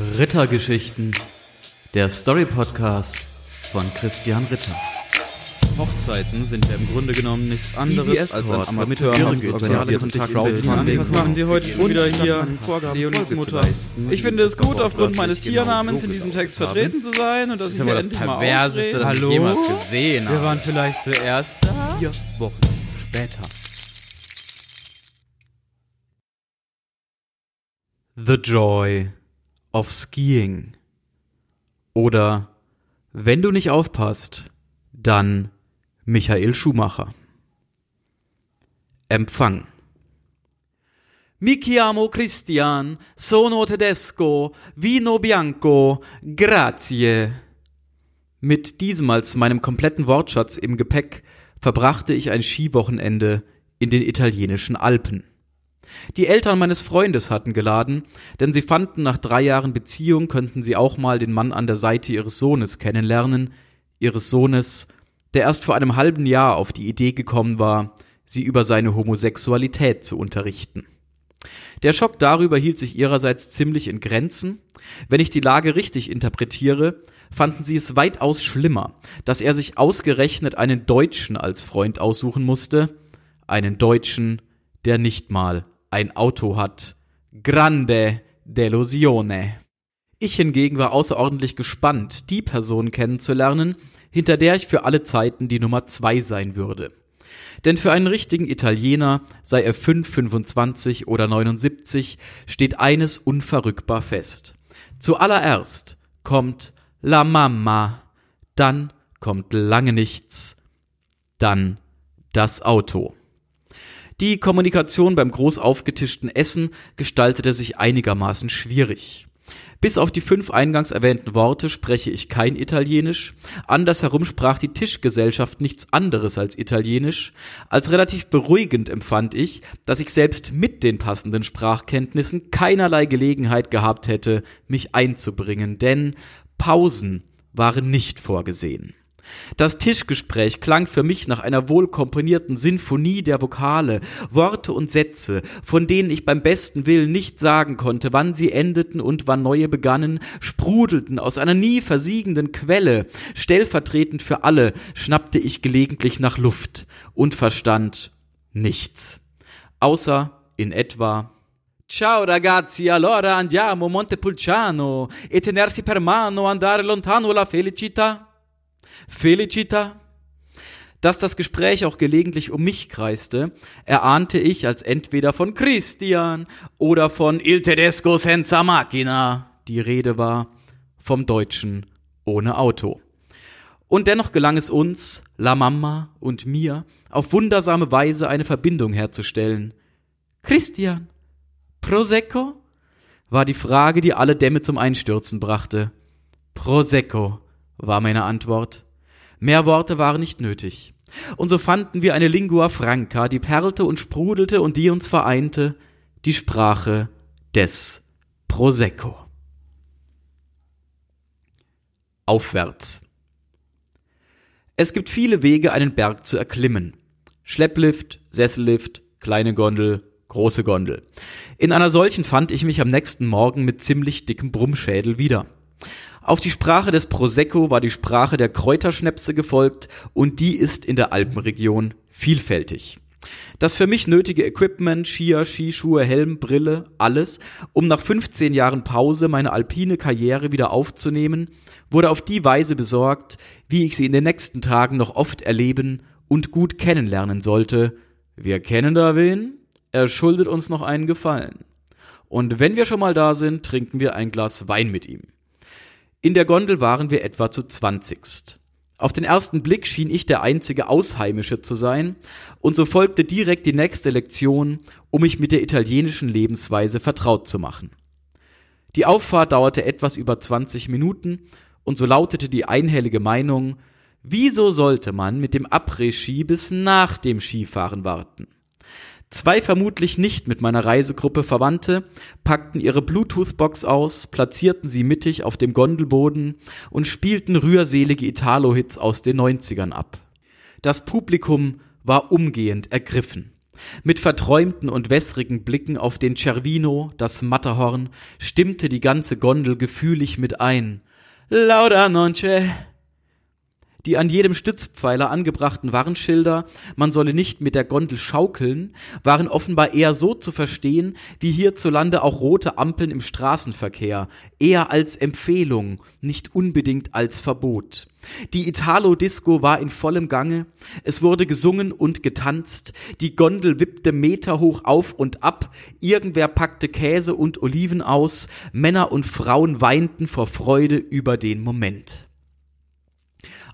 Rittergeschichten, der Story-Podcast von Christian Ritter. Hochzeiten sind ja im Grunde genommen nichts anderes als ein amateurorientierter Crowdfunding. Was machen Sie heute schon wieder hier, Leonis Mutter? Ich finde es gut, aufgrund meines Tiernamens in diesem Text vertreten zu sein und dass ich mir endlich mal Perverseste, das ich jemals gesehen Wir habe. waren vielleicht zuerst da. Vier Wochen später. The Joy of Skiing. Oder wenn du nicht aufpasst, dann Michael Schumacher. Empfang. Mi chiamo Christian, sono tedesco, vino bianco, grazie. Mit diesem als meinem kompletten Wortschatz im Gepäck verbrachte ich ein Skiwochenende in den italienischen Alpen. Die Eltern meines Freundes hatten geladen, denn sie fanden, nach drei Jahren Beziehung könnten sie auch mal den Mann an der Seite ihres Sohnes kennenlernen, ihres Sohnes, der erst vor einem halben Jahr auf die Idee gekommen war, sie über seine Homosexualität zu unterrichten. Der Schock darüber hielt sich ihrerseits ziemlich in Grenzen. Wenn ich die Lage richtig interpretiere, fanden sie es weitaus schlimmer, dass er sich ausgerechnet einen Deutschen als Freund aussuchen musste, einen Deutschen, der nicht mal ein Auto hat. Grande Delusione. Ich hingegen war außerordentlich gespannt, die Person kennenzulernen, hinter der ich für alle Zeiten die Nummer zwei sein würde. Denn für einen richtigen Italiener, sei er 5, 25 oder 79, steht eines unverrückbar fest. Zuallererst kommt La Mamma, dann kommt lange nichts, dann das Auto. Die Kommunikation beim groß aufgetischten Essen gestaltete sich einigermaßen schwierig. Bis auf die fünf eingangs erwähnten Worte spreche ich kein Italienisch. Andersherum sprach die Tischgesellschaft nichts anderes als Italienisch. Als relativ beruhigend empfand ich, dass ich selbst mit den passenden Sprachkenntnissen keinerlei Gelegenheit gehabt hätte, mich einzubringen, denn Pausen waren nicht vorgesehen. Das Tischgespräch klang für mich nach einer wohlkomponierten Sinfonie der Vokale, Worte und Sätze, von denen ich beim besten Willen nicht sagen konnte, wann sie endeten und wann neue begannen, sprudelten aus einer nie versiegenden Quelle. Stellvertretend für alle schnappte ich gelegentlich nach Luft und verstand nichts. Außer in etwa Ciao ragazzi, allora andiamo Montepulciano e tenersi per mano, andare lontano la felicità. Felicita? Dass das Gespräch auch gelegentlich um mich kreiste, erahnte ich als entweder von Christian oder von Il Tedesco senza macchina die Rede war, vom Deutschen ohne Auto. Und dennoch gelang es uns, La Mama und mir, auf wundersame Weise eine Verbindung herzustellen. Christian, Prosecco? war die Frage, die alle Dämme zum Einstürzen brachte. Prosecco, war meine Antwort. Mehr Worte waren nicht nötig. Und so fanden wir eine Lingua Franca, die perlte und sprudelte und die uns vereinte, die Sprache des Prosecco. Aufwärts. Es gibt viele Wege, einen Berg zu erklimmen. Schlepplift, Sessellift, kleine Gondel, große Gondel. In einer solchen fand ich mich am nächsten Morgen mit ziemlich dickem Brummschädel wieder. Auf die Sprache des Prosecco war die Sprache der Kräuterschnäpse gefolgt und die ist in der Alpenregion vielfältig. Das für mich nötige Equipment, Skier, Skischuhe, Helm, Brille, alles, um nach 15 Jahren Pause meine alpine Karriere wieder aufzunehmen, wurde auf die Weise besorgt, wie ich sie in den nächsten Tagen noch oft erleben und gut kennenlernen sollte. Wir kennen da wen? Er schuldet uns noch einen Gefallen. Und wenn wir schon mal da sind, trinken wir ein Glas Wein mit ihm. In der Gondel waren wir etwa zu zwanzigst. Auf den ersten Blick schien ich der einzige Ausheimische zu sein, und so folgte direkt die nächste Lektion, um mich mit der italienischen Lebensweise vertraut zu machen. Die Auffahrt dauerte etwas über 20 Minuten, und so lautete die einhellige Meinung, wieso sollte man mit dem Après-Ski bis nach dem Skifahren warten? Zwei vermutlich nicht mit meiner Reisegruppe Verwandte packten ihre Bluetooth-Box aus, platzierten sie mittig auf dem Gondelboden und spielten rührselige Italo-Hits aus den 90ern ab. Das Publikum war umgehend ergriffen. Mit verträumten und wässrigen Blicken auf den Cervino, das Matterhorn, stimmte die ganze Gondel gefühlig mit ein. Lauda nonce, die an jedem Stützpfeiler angebrachten Warnschilder, man solle nicht mit der Gondel schaukeln, waren offenbar eher so zu verstehen, wie hierzulande auch rote Ampeln im Straßenverkehr, eher als Empfehlung, nicht unbedingt als Verbot. Die Italo-Disco war in vollem Gange, es wurde gesungen und getanzt, die Gondel wippte meterhoch auf und ab, irgendwer packte Käse und Oliven aus, Männer und Frauen weinten vor Freude über den Moment.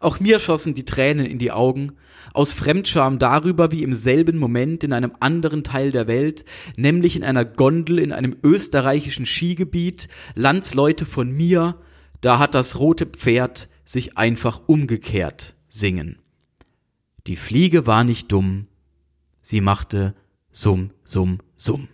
Auch mir schossen die Tränen in die Augen, aus Fremdscham darüber, wie im selben Moment in einem anderen Teil der Welt, nämlich in einer Gondel in einem österreichischen Skigebiet, Landsleute von mir, da hat das rote Pferd sich einfach umgekehrt singen. Die Fliege war nicht dumm, sie machte Summ, Summ, Summ.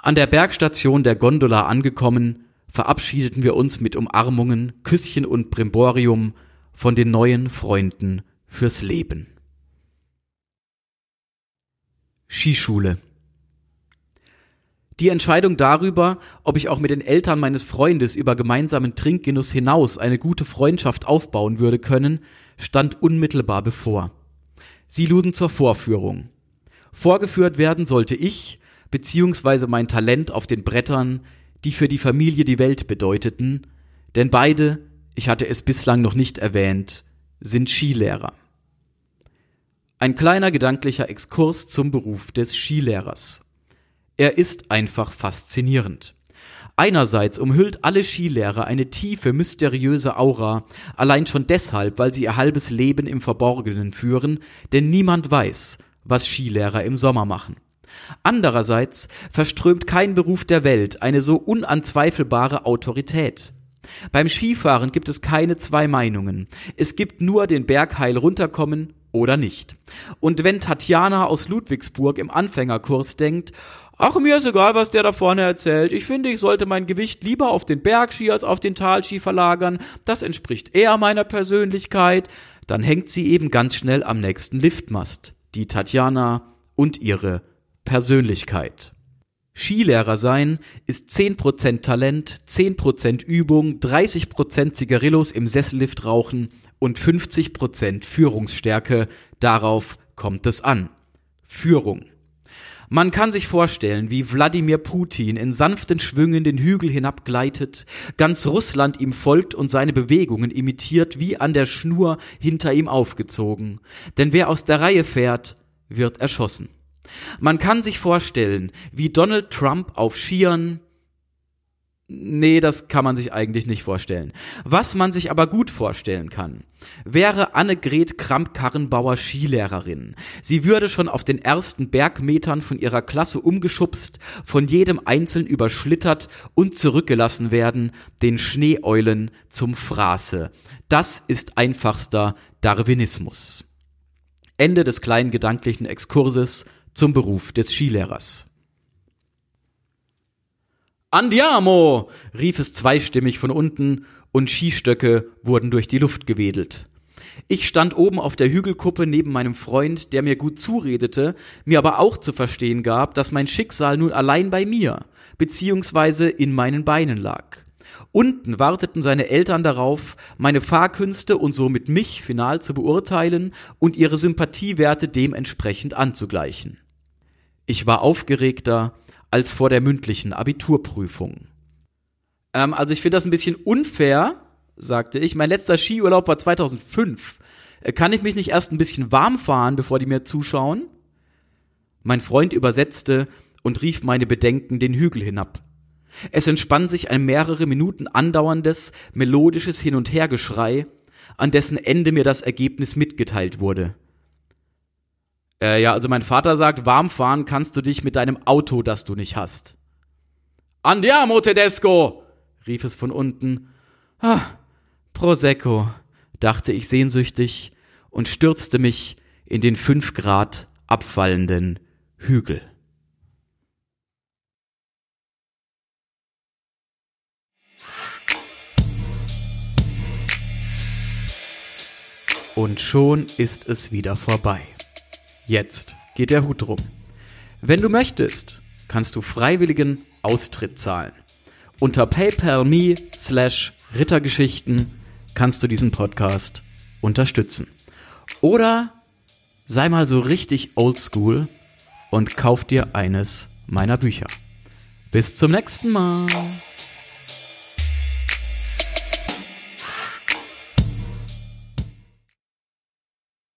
An der Bergstation der Gondola angekommen, verabschiedeten wir uns mit Umarmungen, Küsschen und Brimborium, von den neuen Freunden fürs Leben. Skischule die Entscheidung darüber, ob ich auch mit den Eltern meines Freundes über gemeinsamen Trinkgenuss hinaus eine gute Freundschaft aufbauen würde können, stand unmittelbar bevor. Sie luden zur Vorführung. Vorgeführt werden sollte ich, beziehungsweise mein Talent auf den Brettern, die für die Familie die Welt bedeuteten, denn beide ich hatte es bislang noch nicht erwähnt, sind Skilehrer. Ein kleiner gedanklicher Exkurs zum Beruf des Skilehrers. Er ist einfach faszinierend. Einerseits umhüllt alle Skilehrer eine tiefe, mysteriöse Aura, allein schon deshalb, weil sie ihr halbes Leben im Verborgenen führen, denn niemand weiß, was Skilehrer im Sommer machen. Andererseits verströmt kein Beruf der Welt eine so unanzweifelbare Autorität. Beim Skifahren gibt es keine zwei Meinungen. Es gibt nur den Berg heil runterkommen oder nicht. Und wenn Tatjana aus Ludwigsburg im Anfängerkurs denkt, ach mir ist egal, was der da vorne erzählt, ich finde, ich sollte mein Gewicht lieber auf den Bergski als auf den Talski verlagern, das entspricht eher meiner Persönlichkeit, dann hängt sie eben ganz schnell am nächsten Liftmast, die Tatjana und ihre Persönlichkeit. Skilehrer sein ist 10% Talent, 10% Übung, 30% Zigarillos im Sessellift rauchen und 50% Führungsstärke. Darauf kommt es an. Führung. Man kann sich vorstellen, wie Wladimir Putin in sanften Schwüngen den Hügel hinabgleitet, ganz Russland ihm folgt und seine Bewegungen imitiert, wie an der Schnur hinter ihm aufgezogen. Denn wer aus der Reihe fährt, wird erschossen. Man kann sich vorstellen, wie Donald Trump auf Skiern Nee, das kann man sich eigentlich nicht vorstellen. Was man sich aber gut vorstellen kann, wäre Annegret Kramp-Karrenbauer Skilehrerin. Sie würde schon auf den ersten Bergmetern von ihrer Klasse umgeschubst, von jedem einzeln überschlittert und zurückgelassen werden, den Schneeeulen zum Fraße. Das ist einfachster Darwinismus. Ende des kleinen gedanklichen Exkurses zum Beruf des Skilehrers. Andiamo! rief es zweistimmig von unten, und Skistöcke wurden durch die Luft gewedelt. Ich stand oben auf der Hügelkuppe neben meinem Freund, der mir gut zuredete, mir aber auch zu verstehen gab, dass mein Schicksal nun allein bei mir, beziehungsweise in meinen Beinen lag. Unten warteten seine Eltern darauf, meine Fahrkünste und somit mich final zu beurteilen und ihre Sympathiewerte dementsprechend anzugleichen. Ich war aufgeregter als vor der mündlichen Abiturprüfung. Ähm, also ich finde das ein bisschen unfair, sagte ich. Mein letzter Skiurlaub war 2005. Äh, kann ich mich nicht erst ein bisschen warm fahren, bevor die mir zuschauen? Mein Freund übersetzte und rief meine Bedenken den Hügel hinab. Es entspann sich ein mehrere Minuten andauerndes, melodisches Hin- und Hergeschrei, an dessen Ende mir das Ergebnis mitgeteilt wurde. Äh, ja, also mein Vater sagt, warm fahren kannst du dich mit deinem Auto, das du nicht hast. Andiamo Tedesco! rief es von unten. Ah, Prosecco, dachte ich sehnsüchtig und stürzte mich in den fünf Grad abfallenden Hügel. Und schon ist es wieder vorbei. Jetzt geht der Hut drum. Wenn du möchtest, kannst du freiwilligen Austritt zahlen. Unter paypal.me slash Rittergeschichten kannst du diesen Podcast unterstützen. Oder sei mal so richtig oldschool und kauf dir eines meiner Bücher. Bis zum nächsten Mal.